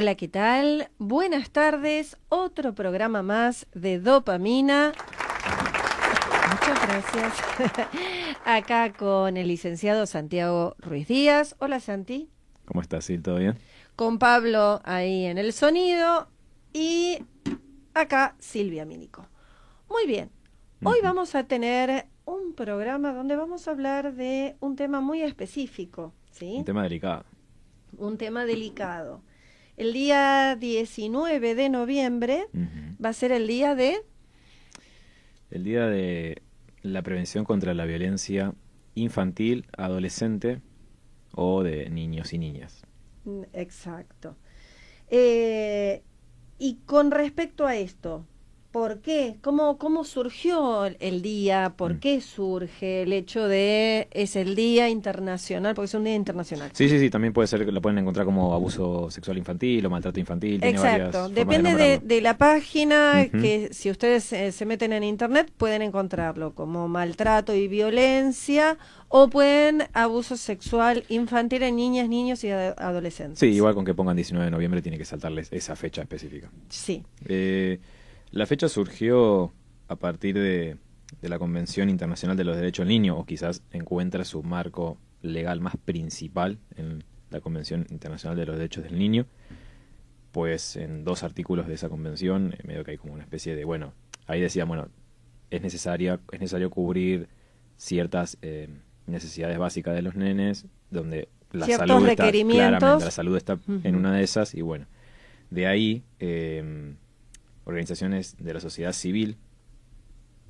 Hola, ¿qué tal? Buenas tardes. Otro programa más de dopamina. Muchas gracias. Acá con el licenciado Santiago Ruiz Díaz. Hola, Santi. ¿Cómo estás, Sil? ¿Todo bien? Con Pablo ahí en el sonido y acá Silvia Mínico. Muy bien. Hoy vamos a tener un programa donde vamos a hablar de un tema muy específico, ¿sí? Un tema delicado. Un tema delicado. El día 19 de noviembre va a ser el día de... El día de la prevención contra la violencia infantil, adolescente o de niños y niñas. Mm, exacto. Eh, y con respecto a esto, ¿Por qué? ¿Cómo, cómo surgió el día? ¿Por mm. qué surge el hecho de es el día internacional? Porque es un día internacional. Sí, sí, sí, también puede ser que lo pueden encontrar como abuso sexual infantil o maltrato infantil. Exacto, depende de, la página que si ustedes se meten en internet pueden encontrarlo como maltrato y violencia o pueden abuso sexual infantil en niñas, niños y adolescentes. Sí, igual con que pongan 19 de noviembre tiene que saltarles esa fecha específica. Sí. Eh, la fecha surgió a partir de, la Convención Internacional de los Derechos del Niño, o quizás encuentra su marco legal más principal en la Convención Internacional de los Derechos del Niño, pues en dos artículos de esa convención, en medio que hay como una especie de, bueno, ahí decía, bueno, es, necesaria, es necesario cubrir ciertas eh, necesidades básicas de los nenes, donde la salud está, claramente, la salud está en una de esas, y bueno, de ahí... Eh, organizaciones de la sociedad civil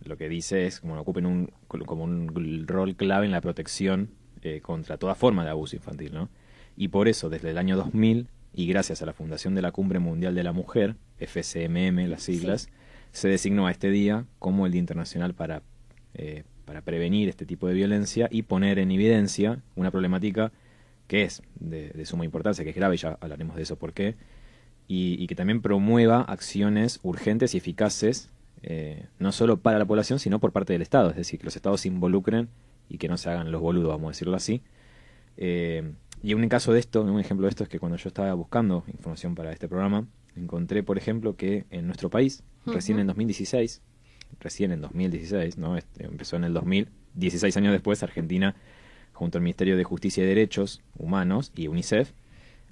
lo que dice es como ocupen un, como un rol clave en la protección eh, contra toda forma de abuso infantil, ¿no? Y por eso, desde el año 2000, y gracias a la fundación de la Cumbre Mundial de la Mujer, FCMM, las siglas, se designó a este día como el Día Internacional para, eh, para prevenir este tipo de violencia y poner en evidencia una problemática que es de, de suma importancia, que es grave, y ya hablaremos de eso por qué, y, que también promueva acciones urgentes y eficaces, eh, no solo para la población, sino por parte del Estado, es decir, que los Estados se involucren y que no se hagan los boludos, vamos a decirlo así. Eh, y un caso de esto, un ejemplo de esto es que cuando yo estaba buscando información para este programa, encontré, por ejemplo, que en nuestro país, recién en 2016, recién en 2016, ¿no? Este, empezó en el 2000, 16 años después, Argentina, junto al Ministerio de Justicia y Derechos Humanos y UNICEF,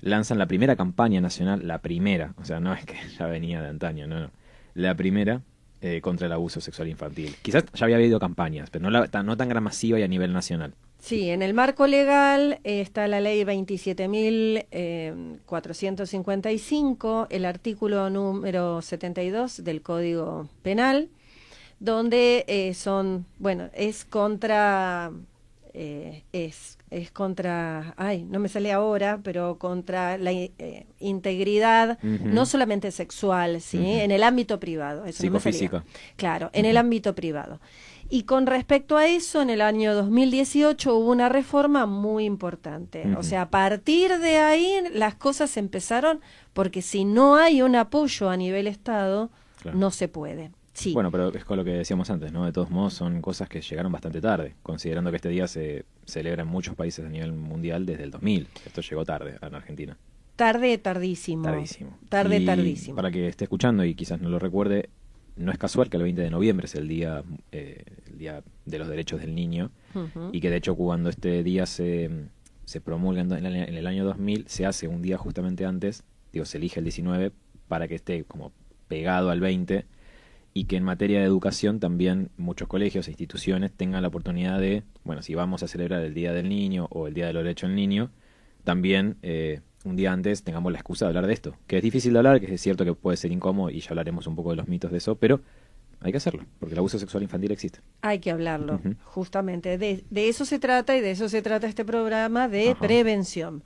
lanzan la primera campaña nacional, la primera, o sea, no es que ya venía de antaño, no, no, la primera eh, contra el abuso sexual infantil. Quizás ya había habido campañas, pero no, la, no tan gran masiva y a nivel nacional. Sí, en el marco legal eh, está la ley 27.455, eh, el artículo número 72 del Código Penal, donde son, bueno, es contra eh, es, es contra, ay, no me sale ahora, pero contra la eh, integridad, no solamente sexual, ¿sí? En el ámbito privado. Eso Psicofísico. claro, en el ámbito privado. Y con respecto a eso, en el año 2018 hubo una reforma muy importante. O sea, a partir de ahí las cosas empezaron, porque si no hay un apoyo a nivel Estado, no se puede. Bueno, pero es con lo que decíamos antes, ¿no? De todos modos son cosas que llegaron bastante tarde, considerando que este día se celebra en muchos países a nivel mundial desde el 2000. Esto llegó tarde en Argentina. Tarde, tardísimo. Tardísimo. Tarde, tardísimo. Para que esté escuchando y quizás no lo recuerde, no es casual que el 20 de noviembre es el día, eh, el día de los derechos del niño y que de hecho cuando este día se, se promulga en, en el año 2000 se hace un día justamente antes, digo, se elige el 19 para que esté como pegado al 20 y que en materia de educación también muchos colegios e instituciones tengan la oportunidad de, bueno, si vamos a celebrar el Día del Niño o el Día de los Derechos del Niño, también eh, un día antes tengamos la excusa de hablar de esto, que es difícil de hablar, que es cierto que puede ser incómodo y ya hablaremos un poco de los mitos de eso, pero hay que hacerlo, porque el abuso sexual infantil existe. Hay que hablarlo, justamente. De, de, eso se trata y de eso se trata este programa de prevención.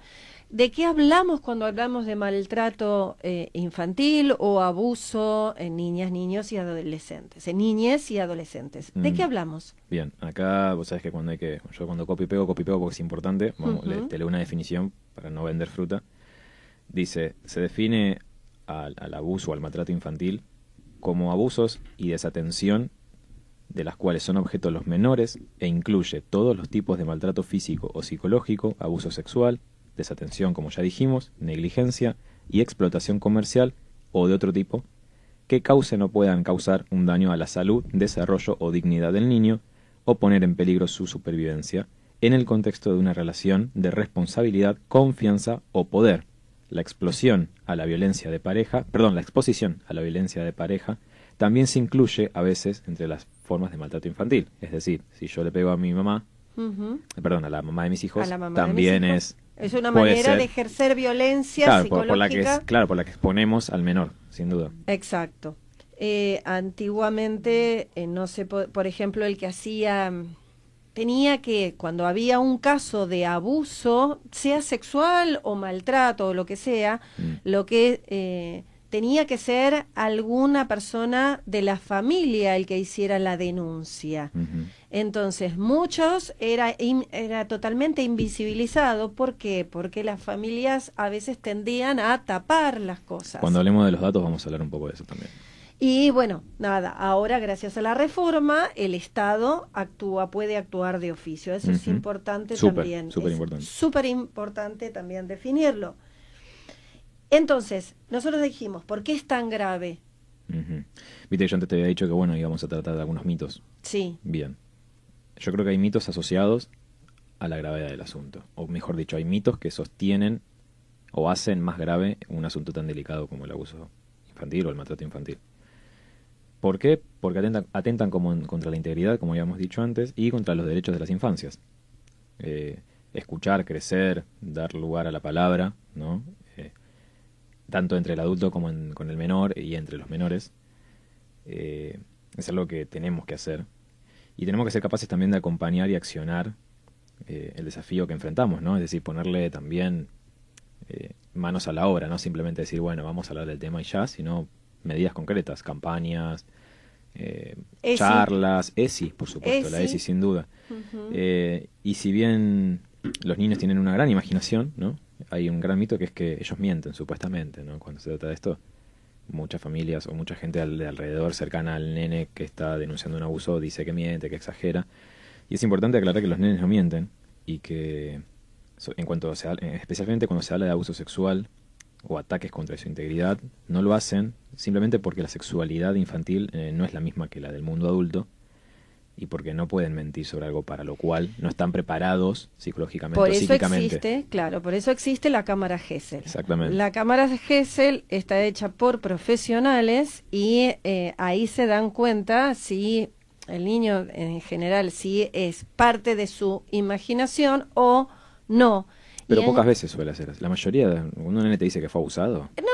¿De qué hablamos cuando hablamos de maltrato eh, infantil o abuso en niñas, niños y adolescentes? En niñez y adolescentes. ¿De qué mm. hablamos? Bien, acá vos sabés que cuando hay que. Yo cuando copio y pego, copio y pego porque es importante. Vamos, te leo una definición para no vender fruta. Dice: se define al, al abuso o al maltrato infantil como abusos y desatención de las cuales son objeto los menores e incluye todos los tipos de maltrato físico o psicológico, abuso sexual, desatención, como ya dijimos, negligencia, y explotación comercial o de otro tipo que causen o puedan causar un daño a la salud, desarrollo o dignidad del niño o poner en peligro su supervivencia en el contexto de una relación de responsabilidad, confianza o poder. La explosión a la violencia de pareja, perdón, la exposición a la violencia de pareja también se incluye a veces entre las formas de maltrato infantil. Es decir, si yo le pego a mi mamá, perdón, a la mamá de mis hijos, también es... Es una manera de ejercer violencia claro, psicológica. Por, la que, claro, por la que exponemos al menor, sin duda. Exacto. Eh, antiguamente, eh, no sé, por, ejemplo, el que hacía tenía que, cuando había un caso de abuso, sea sexual o maltrato o lo que sea, mm. lo que eh, tenía que ser alguna persona de la familia el que hiciera la denuncia. Entonces, muchos era, era totalmente invisibilizado. ¿Por qué? Porque las familias a veces tendían a tapar las cosas. Cuando hablemos de los datos vamos a hablar un poco de eso también. Y bueno, nada, ahora gracias a la reforma el Estado actúa, puede actuar de oficio. Eso es importante también. Súper importante. Súper importante también definirlo. Entonces, nosotros dijimos, ¿por qué es tan grave? Viste, yo antes te había dicho que bueno, íbamos a tratar de algunos mitos. Sí. Bien. Yo creo que hay mitos asociados a la gravedad del asunto. O mejor dicho, hay mitos que sostienen o hacen más grave un asunto tan delicado como el abuso infantil o el maltrato infantil. ¿Por qué? Porque atentan, atentan como contra la integridad, como habíamos dicho antes, y contra los derechos de las infancias. Eh, escuchar, crecer, dar lugar a la palabra, ¿no? Eh, tanto entre el adulto como con el menor y entre los menores. Eh, es algo que tenemos que hacer. Y tenemos que ser capaces también de acompañar y accionar el desafío que enfrentamos, ¿no? Es decir, ponerle también manos a la obra, no simplemente decir, bueno, vamos a hablar del tema y ya, sino medidas concretas, campañas, eh, charlas, ESI, por supuesto, la ESI sin duda. Eh, y si bien los niños tienen una gran imaginación, ¿no? Hay un gran mito que es que ellos mienten, supuestamente, ¿no? Cuando se trata de esto, muchas familias o mucha gente de alrededor cercana al nene que está denunciando un abuso dice que miente, que exagera. Y es importante aclarar que los nenes no mienten y que en cuanto se, especialmente cuando se habla de abuso sexual, o ataques contra su integridad no lo hacen simplemente porque la sexualidad infantil eh, no es la misma que la del mundo adulto y porque no pueden mentir sobre algo para lo cual no están preparados psicológicamente por eso existe claro por eso existe la cámara Gesell exactamente la cámara Gesell está hecha por profesionales y eh, ahí se dan cuenta si el niño en general si es parte de su imaginación o no pero pocas veces suele hacer. La mayoría, cuando un nene te dice que fue abusado. No,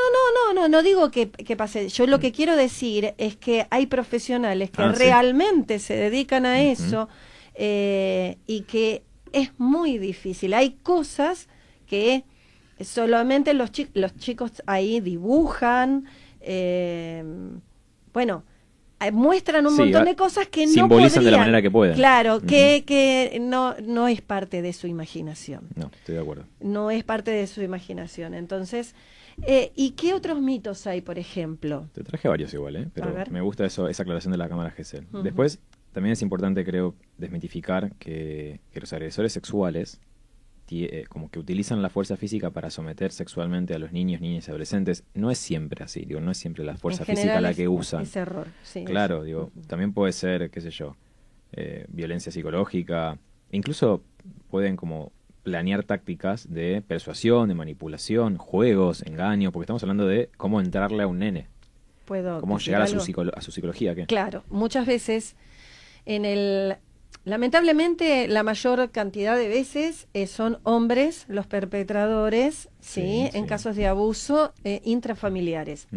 no, no, no, digo que, que pase. Yo lo que quiero decir es que hay profesionales que ah, realmente se dedican a eso eh, y que es muy difícil. Hay cosas que solamente los, los chicos ahí dibujan. Eh, bueno, muestran un montón de cosas que no simbolizan de la manera que pueden. Claro, que, que no, no es parte de su imaginación. No, estoy de acuerdo. No es parte de su imaginación. Entonces, eh, ¿y qué otros mitos hay, por ejemplo? Te traje varios igual, ¿eh? pero me gusta eso, esa aclaración de la cámara GESEL. Después, también es importante, creo, desmitificar que, que los agresores sexuales eh, como que utilizan la fuerza física para someter sexualmente a los niños, niñas y adolescentes. No es siempre así, digo, no es siempre la fuerza física la que usan. Es error, sí. Claro, digo, también puede ser, qué sé yo, eh, violencia psicológica, incluso pueden como planear tácticas de persuasión, de manipulación, juegos, engaño, porque estamos hablando de cómo entrarle a un nene. Puedo cómo llegar a su, a su psicología. ¿qué? Claro, muchas veces en el Lamentablemente, la mayor cantidad de veces eh, son hombres los perpetradores, ¿sí? En casos de abuso eh, intrafamiliares.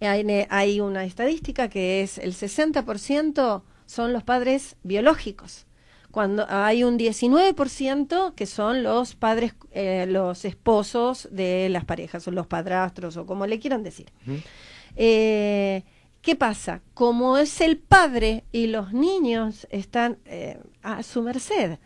hay, hay, una estadística que es el 60% son los padres biológicos. Cuando hay un 19% que son los padres, eh, los esposos de las parejas, o los padrastros, o como le quieran decir. ¿Qué pasa? Como es el padre y los niños están eh, a su merced,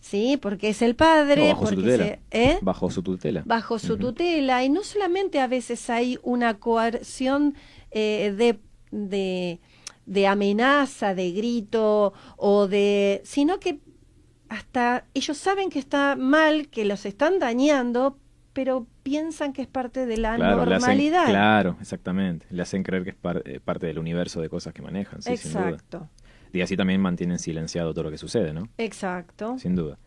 ¿sí? Porque es el padre. bajo su tutela. ¿eh? Bajo su tutela. Bajo su tutela. Y no solamente a veces hay una coerción eh, de, de, de amenaza, de grito o de. sino que hasta ellos saben que está mal, que los están dañando, pero piensan que es parte de la Claro, le hacen- normalidad. claro, exactamente. Le hacen creer que es par- eh, parte del universo de cosas que manejan, sí, sin duda. Exacto, Y así también mantienen silenciado todo lo que sucede, ¿no? exacto. Sin duda.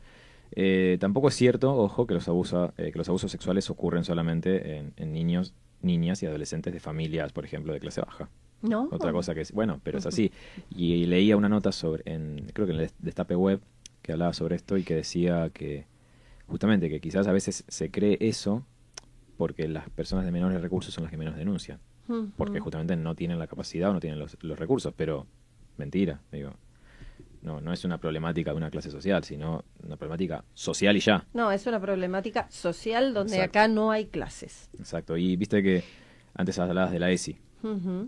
Eh, tampoco es cierto, ojo, que los, abusa- eh, que los abusos sexuales ocurren solamente en, en niños, niñas y adolescentes de familias, por ejemplo, de clase baja. ¿No? Otra cosa que es, bueno, pero es así. Y, leía una nota sobre, en, creo que en el Destape Web, que hablaba sobre esto y que decía que justamente que quizás a veces se cree eso porque las personas de menores recursos son las que menos denuncian, porque justamente no tienen la capacidad o no tienen los, los recursos, pero mentira, digo. No, no es una problemática de una clase social, sino una problemática social y ya. No, es una problemática social donde Exacto. acá no hay clases. Exacto. Y viste que antes hablabas de la ESI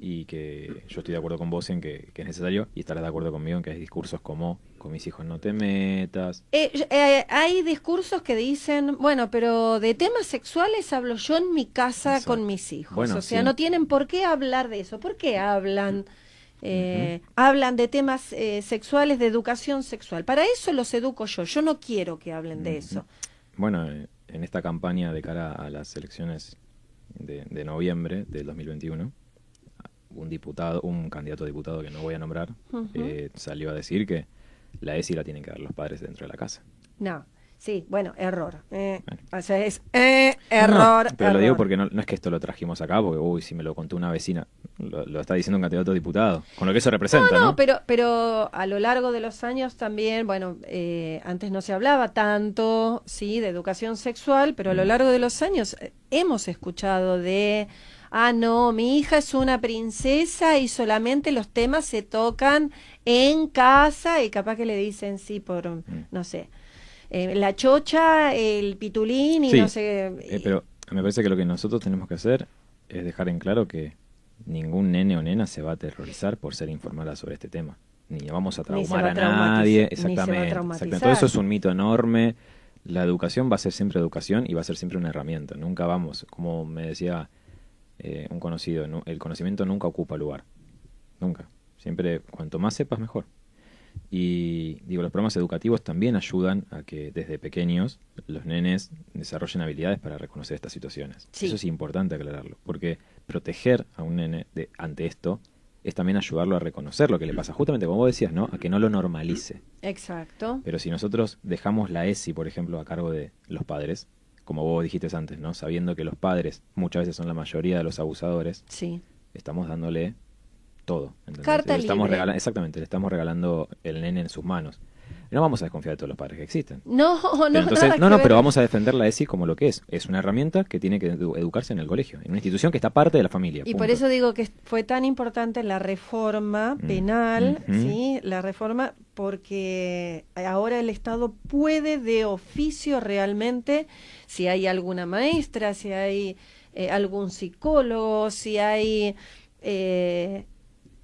y que yo estoy de acuerdo con vos en que, que es necesario y estarás de acuerdo conmigo en que hay discursos como con mis hijos no te metas. Eh, eh, hay discursos que dicen, bueno, pero de temas sexuales hablo yo en mi casa con mis hijos. Bueno, o sea, sí. no tienen por qué hablar de eso. ¿Por qué hablan? Eh, Hablan de temas sexuales, de educación sexual. Para eso los educo yo. Yo no quiero que hablen de eso. Bueno, en esta campaña de cara a las elecciones de, de noviembre del 2021, un diputado, un candidato a diputado que no voy a nombrar, salió a decir que la ESI la tienen que dar los padres dentro de la casa. No. Sí, bueno, error. Eh. O sea, es eh, error. no, pero lo digo porque no, no es que esto lo trajimos acá, porque, uy, si me lo contó una vecina, lo, lo está diciendo un candidato a diputado, con lo que eso representa, No, ¿no? no, pero, pero a lo largo de los años también, bueno, eh, antes no se hablaba tanto, sí, de educación sexual, pero a lo Mm. largo de los años eh, hemos escuchado de, ah, no, mi hija es una princesa y solamente los temas se tocan en casa y capaz que le dicen, sí, por, Mm. no sé, eh, la chocha, el pitulín y Sí, no sé. Eh, pero me parece que lo que nosotros tenemos que hacer es dejar en claro que ningún nene o nena se va a aterrorizar por ser informada sobre este tema. Ni vamos a traumar a nadie. a Exactamente. Todo eso es un mito enorme. La educación va a ser siempre educación y va a ser siempre una herramienta. Nunca vamos, como me decía eh, un conocido, ¿no? el conocimiento nunca ocupa lugar. Nunca. Siempre, cuanto más sepas, mejor. Y digo, los programas educativos también ayudan a que desde pequeños los nenes desarrollen habilidades para reconocer estas situaciones. Sí. Eso es importante aclararlo, porque proteger a un nene de, ante esto es también ayudarlo a reconocer lo que le pasa, justamente como vos decías, ¿no? A que no lo normalice. Exacto. Pero si nosotros dejamos la ESI, por ejemplo, a cargo de los padres, como vos dijiste antes, ¿no? Sabiendo que los padres muchas veces son la mayoría de los abusadores, Sí. estamos dándole todo. Carta Le estamos libre. exactamente, le estamos regalando el nene en sus manos. No vamos a desconfiar de todos los padres que existen. No, no, Pero entonces, nada no, no, pero vamos a defender la ESI como lo que es. Es una herramienta que tiene que edu- educarse en el colegio, en una institución que está parte de la familia. Y punto. por eso digo que fue tan importante la reforma Mm, penal. ¿sí? La reforma porque ahora el Estado puede de oficio realmente, si hay alguna maestra, si hay eh, algún psicólogo, si hay eh,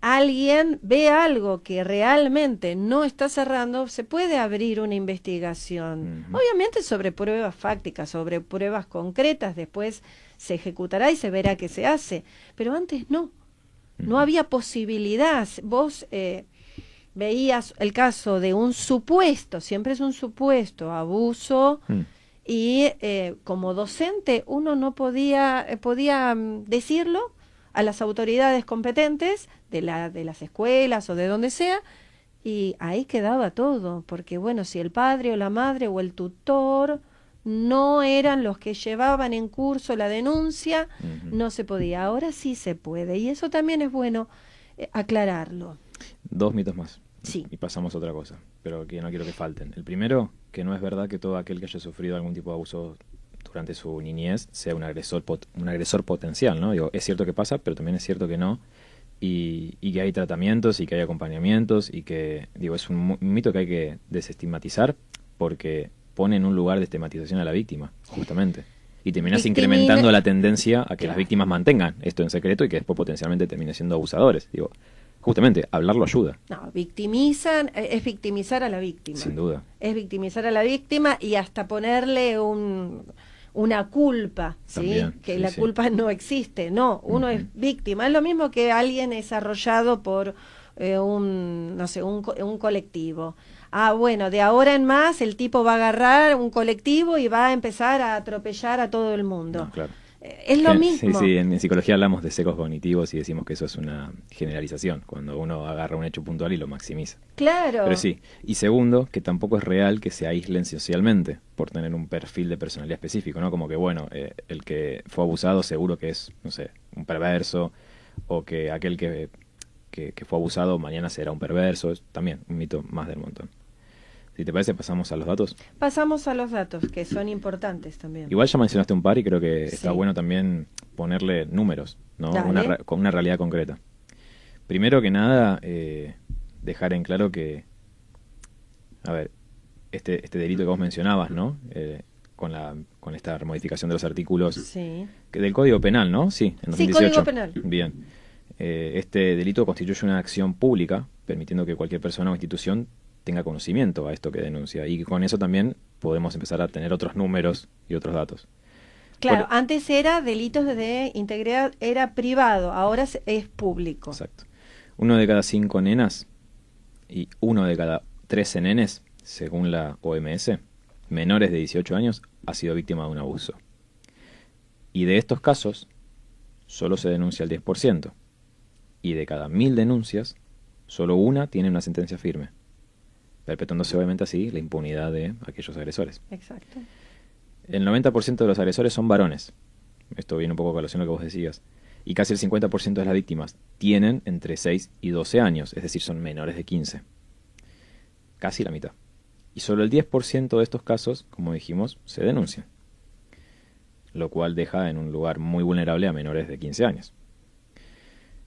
alguien ve algo que realmente no está cerrando, se puede abrir una investigación. Obviamente sobre pruebas fácticas, sobre pruebas concretas, después se ejecutará y se verá qué se hace. Pero antes no. No había posibilidad. Vos eh, veías el caso de un supuesto, siempre es un supuesto, abuso, Mm. y eh, como docente uno no podía, eh, podía mm, decirlo a las autoridades competentes de, la, de las escuelas o de donde sea, y ahí quedaba todo, porque bueno, si el padre o la madre o el tutor no eran los que llevaban en curso la denuncia, no se podía. Ahora sí se puede, y eso también es bueno eh, aclararlo. Dos mitos más. Sí. Y pasamos a otra cosa, pero que no quiero que falten. El primero, que no es verdad que todo aquel que haya sufrido algún tipo de abuso durante su niñez sea un agresor, pot- un agresor potencial, ¿no? Digo, es cierto que pasa, pero también es cierto que no. Y, y que hay tratamientos y que hay acompañamientos y que, digo, es un, mito que hay que desestigmatizar porque pone en un lugar de estigmatización a la víctima, justamente. Y terminas Victimina- incrementando la tendencia a que Claro. las víctimas mantengan esto en secreto y que después potencialmente terminen siendo abusadores. Digo, justamente, hablarlo ayuda, No, victimizan, eh, es victimizar a la víctima. sin duda. Es victimizar a la víctima y hasta ponerle un, una culpa, ¿sí? También, que sí, la sí. culpa no existe, no, uno es víctima. Es lo mismo que alguien es arrollado por eh, un, no sé, un, un colectivo. ah, bueno, de ahora en más el tipo va a agarrar un colectivo y va a empezar a atropellar a todo el mundo. claro. Es lo mismo. Sí, sí, en, en psicología hablamos de secos cognitivos y decimos que eso es una generalización, cuando uno agarra un hecho puntual y lo maximiza. Claro. Pero sí. Y segundo, que tampoco es real que se aíslen socialmente por tener un perfil de personalidad específico, ¿no? Como que, bueno, eh, el que fue abusado seguro que es, no sé, un perverso, o que aquel que, que, que fue abusado mañana será un perverso, es también un mito más del montón. Si te parece, pasamos a los datos. Pasamos a los datos, que son importantes también. Igual ya mencionaste un par y creo que está bueno también ponerle números, ¿no? Una, con una realidad concreta. Primero que nada, eh, dejar en claro que, a ver, este, este delito que vos mencionabas, ¿no? Eh, con, la, con esta modificación de los artículos Sí. que del Código Penal, ¿no? Sí, en Sí, 2018. Código Penal. Bien. Eh, este delito constituye una acción pública, permitiendo que cualquier persona o institución tenga conocimiento a esto que denuncia. Y con eso también podemos empezar a tener otros números y otros datos. Claro, Por- antes era delitos de integridad, era privado, ahora es- es público. Exacto. Uno de cada cinco nenas y uno de cada trece nenes, según la OMS, menores de 18 años, ha sido víctima de un abuso. Y de estos casos, solo se denuncia el 10%. Y de cada mil denuncias, solo una tiene una sentencia firme, perpetuándose obviamente así la impunidad de aquellos agresores. Exacto. El 90% de los agresores son varones. Esto viene un poco a colación a lo que vos decías. Y casi el 50% de las víctimas tienen entre 6 y 12 años, es decir, son menores de 15. Casi la mitad. Y solo el 10% de estos casos, como dijimos, se denuncian. Lo cual deja en un lugar muy vulnerable a menores de 15 años.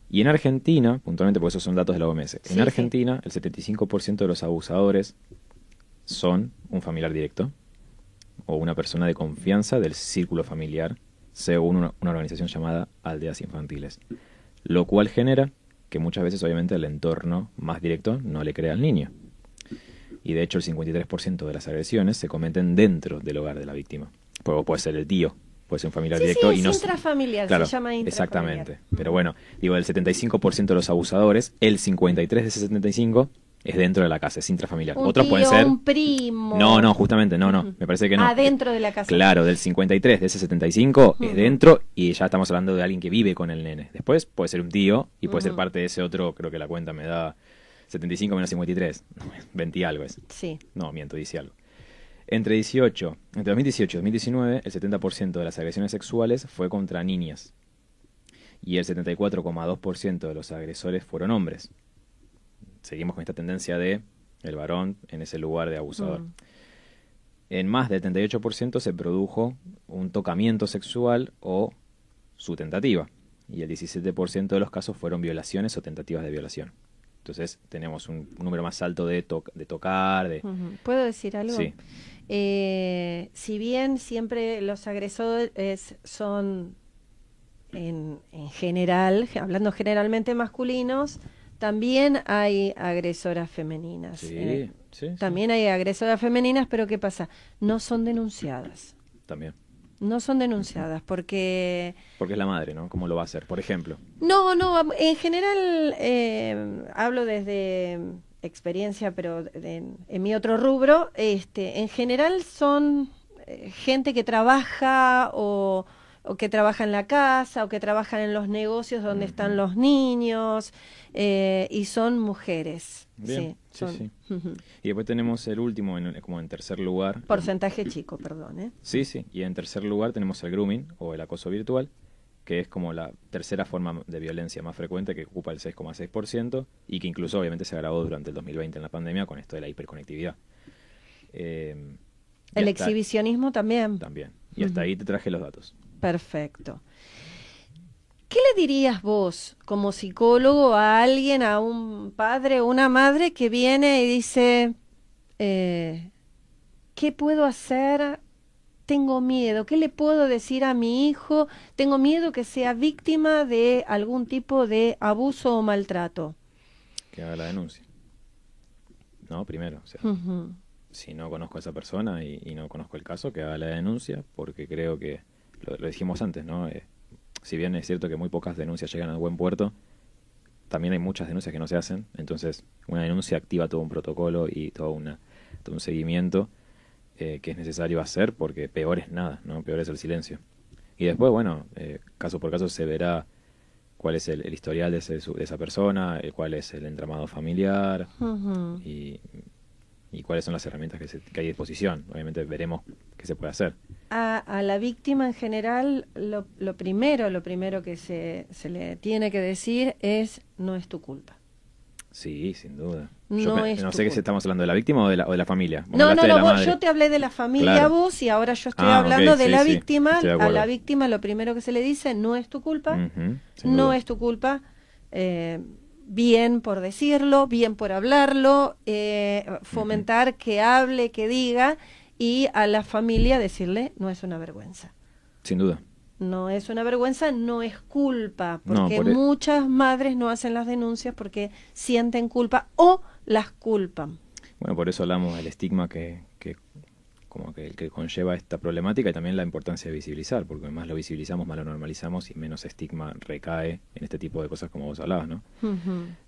Y en Argentina, puntualmente porque esos son datos de la OMS, Sí, en sí. Argentina el 75% de los abusadores son un familiar directo, o una persona de confianza del círculo familiar, según una, una organización llamada Aldeas Infantiles. Lo cual genera que muchas veces, obviamente, el entorno más directo no le crea al niño. Y de hecho, el 53% de las agresiones se cometen dentro del hogar de la víctima. Puede ser el tío, puede ser un familiar Sí, directo sí, y es no intrafamiliar, Claro, se llama intrafamiliar. exactamente. Pero bueno, digo, del 75% de los abusadores, el 53 de ese 75 es dentro de la casa, es intrafamiliar. Un Otros tío, pueden ser un primo. No, no, justamente, no, no, me parece que no. Adentro de la casa. Claro, del 53 de ese 75 es Ujú. dentro y ya estamos hablando de alguien que vive con el nene. Después puede ser un tío y puede ser parte de ese otro, creo que la cuenta me da 75 menos 53, 20 y algo es. Sí. No, miento, dice algo. Entre 18, entre 2018 y 2019, el 70% de las agresiones sexuales fue contra niñas. Y el 74,2% de los agresores fueron hombres. Seguimos con esta tendencia de el varón en ese lugar de abusador. Mm. En más del 38% se produjo un tocamiento sexual o su tentativa. Y el 17% de los casos fueron violaciones o tentativas de violación. Entonces tenemos un, número más alto de, to- de tocar, de... ¿Puedo decir algo? Sí. Eh, si bien siempre los agresores son en, en general, hablando generalmente masculinos, también hay agresoras femeninas. Sí, Eh, sí, sí. También hay agresoras femeninas, pero ¿qué pasa? No son denunciadas. También. No son denunciadas porque... Porque es la madre, ¿no? ¿Cómo lo va a hacer? Por ejemplo. No, no, en general eh, hablo desde experiencia, pero de- en, en mi otro rubro, este, en general son eh, gente que trabaja o, o que trabaja en la casa o que trabajan en los negocios donde están los niños eh, y son mujeres. Bien, sí, sí, sí. Y después tenemos el último, en- como en tercer lugar. Porcentaje chico, perdón. ¿eh? Sí, sí. Y en tercer lugar tenemos el grooming o el acoso virtual, que es como la tercera forma de violencia más frecuente que ocupa el 6,6% y que incluso obviamente se agravó durante el 2020 en la pandemia con esto de la hiperconectividad. Eh, El hasta- exhibicionismo también. También. Y hasta Ujú. ahí te traje los datos. Perfecto. ¿Qué le dirías vos como psicólogo a alguien, a un padre o una madre que viene y dice, eh, ¿qué puedo hacer? Tengo miedo. ¿Qué le puedo decir a mi hijo? Tengo miedo que sea víctima de algún tipo de abuso o maltrato. Que haga la denuncia. No, primero. O sea, si no conozco a esa persona y, y no conozco el caso, que haga la denuncia, porque creo que, lo, lo dijimos antes, ¿no? Eh, si bien es cierto que muy pocas denuncias llegan a buen puerto, también hay muchas denuncias que no se hacen, entonces una denuncia activa todo un protocolo y todo, una, todo un seguimiento eh, que es necesario hacer porque peor es nada, ¿no? Peor es el silencio. Y después, bueno, eh, caso por caso se verá cuál es el, historial de, de, esa persona, cuál es el entramado familiar y, cuáles son las herramientas que, que, hay a disposición. Obviamente veremos qué se puede hacer. A, a la víctima en general, lo, lo, primero, lo primero que se, se le tiene que decir es no es tu culpa. Sí, sin duda. No, no sé si estamos hablando de la víctima o de la, o de la familia. no, no, no, yo te hablé de la familia vos y ahora yo estoy ah, hablando de la víctima. a la víctima lo primero que se le dice, no es tu culpa, no es tu culpa. Eh, bien por decirlo, bien por hablarlo, eh, fomentar que hable, que diga y a la familia decirle, no es una vergüenza. Sin duda no es una vergüenza, no es culpa, porque e- muchas madres no hacen las denuncias porque sienten culpa o las culpan. Bueno, por eso hablamos del estigma que, que como que el que conlleva esta problemática y también la importancia de visibilizar, porque más lo visibilizamos, más lo normalizamos y menos estigma recae en este tipo de cosas como vos hablabas, ¿no?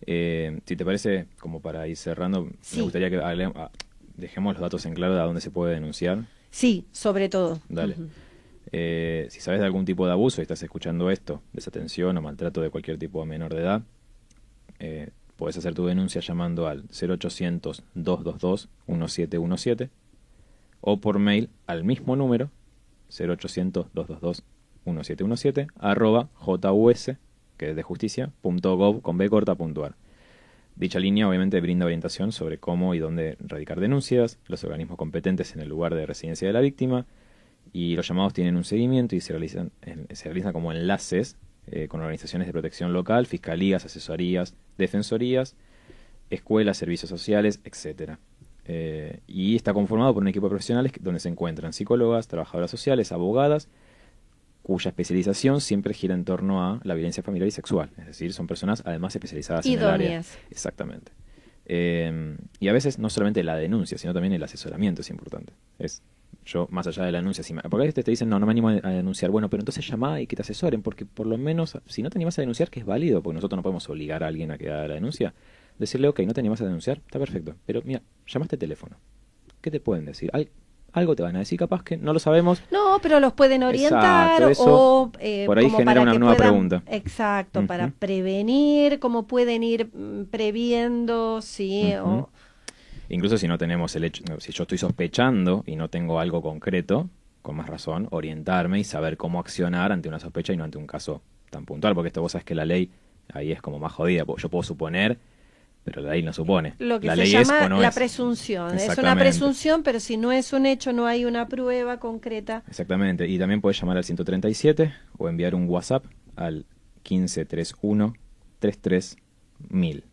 Eh, si te parece, como para ir cerrando, me gustaría que dejemos los datos en claro de a dónde se puede denunciar. Sí, sobre todo. Dale. Eh, si sabes de algún tipo de abuso y estás escuchando esto, desatención o maltrato de cualquier tipo de menor de edad, eh, puedes hacer tu denuncia llamando al 0800-222-1717 o por mail al mismo número 0800-222-1717 arroba jus, que es de justicia, punto gov con b corta Dicha línea obviamente brinda orientación sobre cómo y dónde radicar denuncias, los organismos competentes en el lugar de residencia de la víctima, y los llamados tienen un seguimiento y se realizan, se realizan como enlaces eh, con organizaciones de protección local, fiscalías, asesorías, defensorías, escuelas, servicios sociales, etcétera. Eh, y está conformado por un equipo de profesionales donde se encuentran psicólogas, trabajadoras sociales, abogadas, cuya especialización siempre gira en torno a la violencia familiar y sexual. Es decir, son personas además especializadas en el área. Exactamente. Eh, y a veces no solamente la denuncia, sino también el asesoramiento es importante. Es yo, más allá del anuncio, si porque a veces te dicen, no, no me animo a denunciar. Bueno, pero entonces llama y que te asesoren, porque por lo menos, si no te animas a denunciar, que es válido, porque nosotros no podemos obligar a alguien a que haga la denuncia, decirle, ok, no te animas a denunciar, está perfecto. Pero mira, llamaste teléfono. ¿Qué te pueden decir? algo te van a decir, capaz que no lo sabemos. No, pero los pueden orientar o eh, por ahí genera una nueva pregunta. Exacto, para prevenir, cómo pueden ir mm, previendo, sí, o Incluso si no tenemos el hecho, si yo estoy sospechando y no tengo algo concreto, con más razón, orientarme y saber cómo accionar ante una sospecha y no ante un caso tan puntual, porque esto vos sabes que la ley ahí es como más jodida, yo puedo suponer, pero la ley no supone. Lo que la se ley llama es la presunción. Es una presunción, pero si no es un hecho, no hay una prueba concreta. Exactamente. Y también puedes llamar al 137 o enviar un WhatsApp al 1531 33000.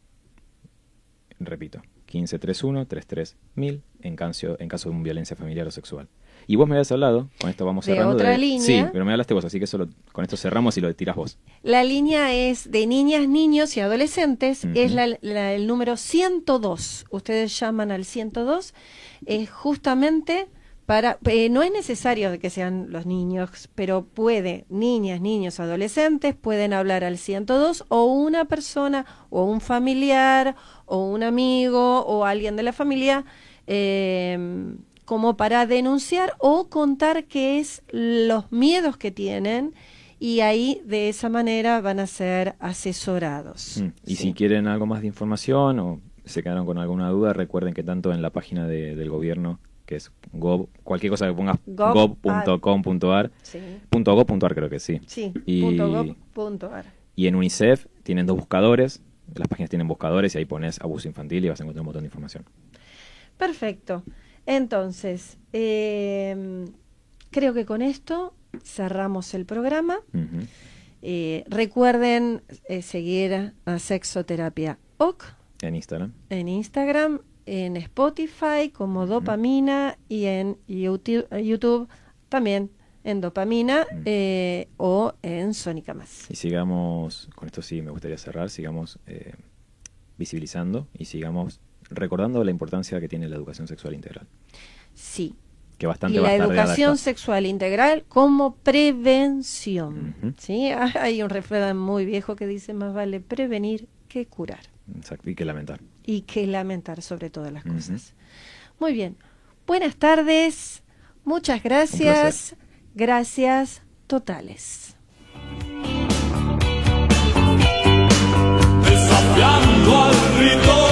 Repito, 1531-33000 en caso, en caso de violencia familiar o sexual. Y vos me habías hablado, con esto vamos cerrando. De otra línea. Sí, pero me hablaste vos, así que solo con esto cerramos y lo tiras vos. La línea es de niñas, niños y adolescentes, es el número 102. Ustedes llaman al 102, es justamente para eh, no es necesario que sean los niños, pero puede niñas, niños, adolescentes pueden hablar al 102 o una persona o un familiar o un amigo o alguien de la familia eh, como para denunciar o contar qué es los miedos que tienen y ahí de esa manera van a ser asesorados. Mm, y si quieren algo más de información o se quedaron con alguna duda, recuerden que tanto en la página del gobierno que es gov, cualquier cosa que pongas gov.com.ar, sí. .gov.ar creo que sí. Sí, y. Y en UNICEF tienen dos buscadores, las páginas tienen buscadores y ahí pones abuso infantil y vas a encontrar un montón de información. Perfecto. Entonces, em, creo que con esto cerramos el programa. Eh, recuerden eh, seguir a Sexoterapia OC. En Instagram. En Instagram en Spotify como Dopamina y en YouTube, también en Dopamina eh, o en Sónica Más. Y sigamos, con esto sí me gustaría cerrar, sigamos eh, visibilizando y sigamos recordando la importancia que tiene la educación sexual integral. Sí. Que bastante y la educación sexual integral como prevención. ¿sí? Hay un refrán muy viejo que dice más vale prevenir que curar. Exacto, y que lamentar. Y que lamentar sobre todas las cosas. Muy bien. Buenas tardes. Muchas gracias. Gracias totales. Desafiando al.